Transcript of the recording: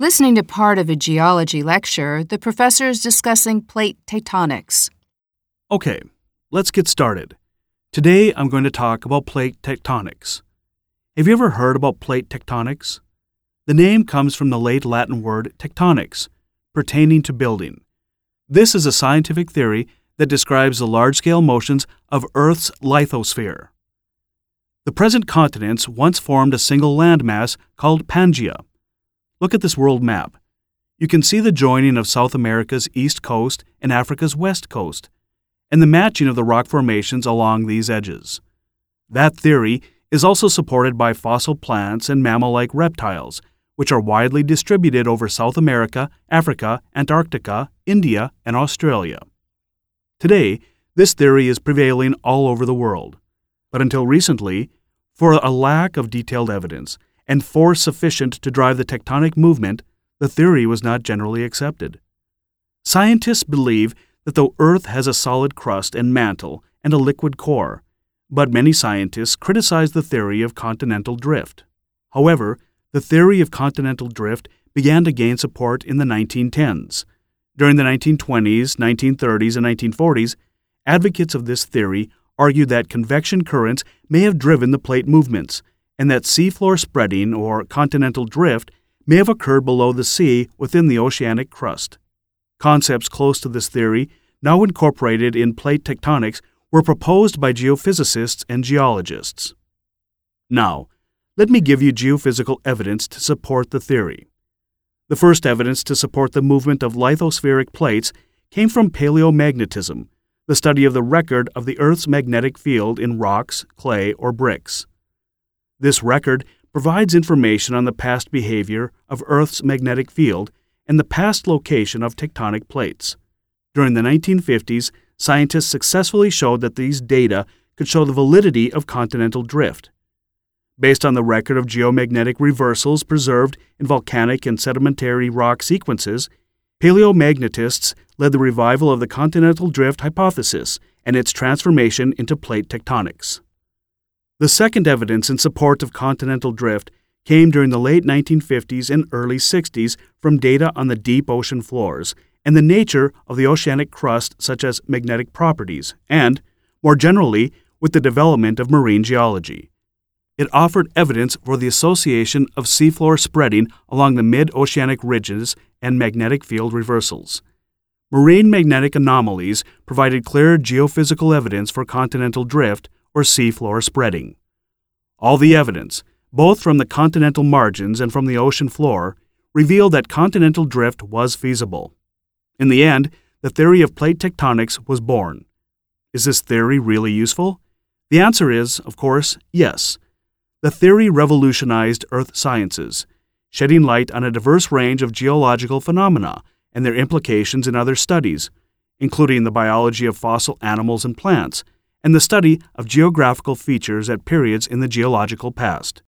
Listening to part of a geology lecture, the professor is discussing plate tectonics. Okay, let's get started. Today I'm going to talk about plate tectonics. Have you ever heard about plate tectonics? The name comes from the late Latin word tectonics, pertaining to building. This is a scientific theory that describes the large scale motions of Earth's lithosphere. The present continents once formed a single landmass called Pangaea. Look at this world map. You can see the joining of South America's east coast and Africa's west coast, and the matching of the rock formations along these edges. That theory is also supported by fossil plants and mammal like reptiles, which are widely distributed over South America, Africa, Antarctica, India, and Australia. Today, this theory is prevailing all over the world. But until recently, for a lack of detailed evidence, and force sufficient to drive the tectonic movement, the theory was not generally accepted. Scientists believe that the Earth has a solid crust and mantle and a liquid core, but many scientists criticize the theory of continental drift. However, the theory of continental drift began to gain support in the 1910s. During the 1920s, 1930s, and 1940s, advocates of this theory argued that convection currents may have driven the plate movements and that seafloor spreading or continental drift may have occurred below the sea within the oceanic crust. Concepts close to this theory, now incorporated in plate tectonics, were proposed by geophysicists and geologists. Now, let me give you geophysical evidence to support the theory. The first evidence to support the movement of lithospheric plates came from paleomagnetism, the study of the record of the Earth's magnetic field in rocks, clay, or bricks. This record provides information on the past behavior of Earth's magnetic field and the past location of tectonic plates. During the 1950s, scientists successfully showed that these data could show the validity of continental drift. Based on the record of geomagnetic reversals preserved in volcanic and sedimentary rock sequences, paleomagnetists led the revival of the continental drift hypothesis and its transformation into plate tectonics. The second evidence in support of continental drift came during the late 1950s and early 60s from data on the deep ocean floors and the nature of the oceanic crust, such as magnetic properties, and, more generally, with the development of marine geology. It offered evidence for the association of seafloor spreading along the mid oceanic ridges and magnetic field reversals. Marine magnetic anomalies provided clear geophysical evidence for continental drift or seafloor spreading. All the evidence, both from the continental margins and from the ocean floor, revealed that continental drift was feasible. In the end, the theory of plate tectonics was born. Is this theory really useful? The answer is, of course, yes. The theory revolutionized earth sciences, shedding light on a diverse range of geological phenomena and their implications in other studies, including the biology of fossil animals and plants and the study of geographical features at periods in the geological past.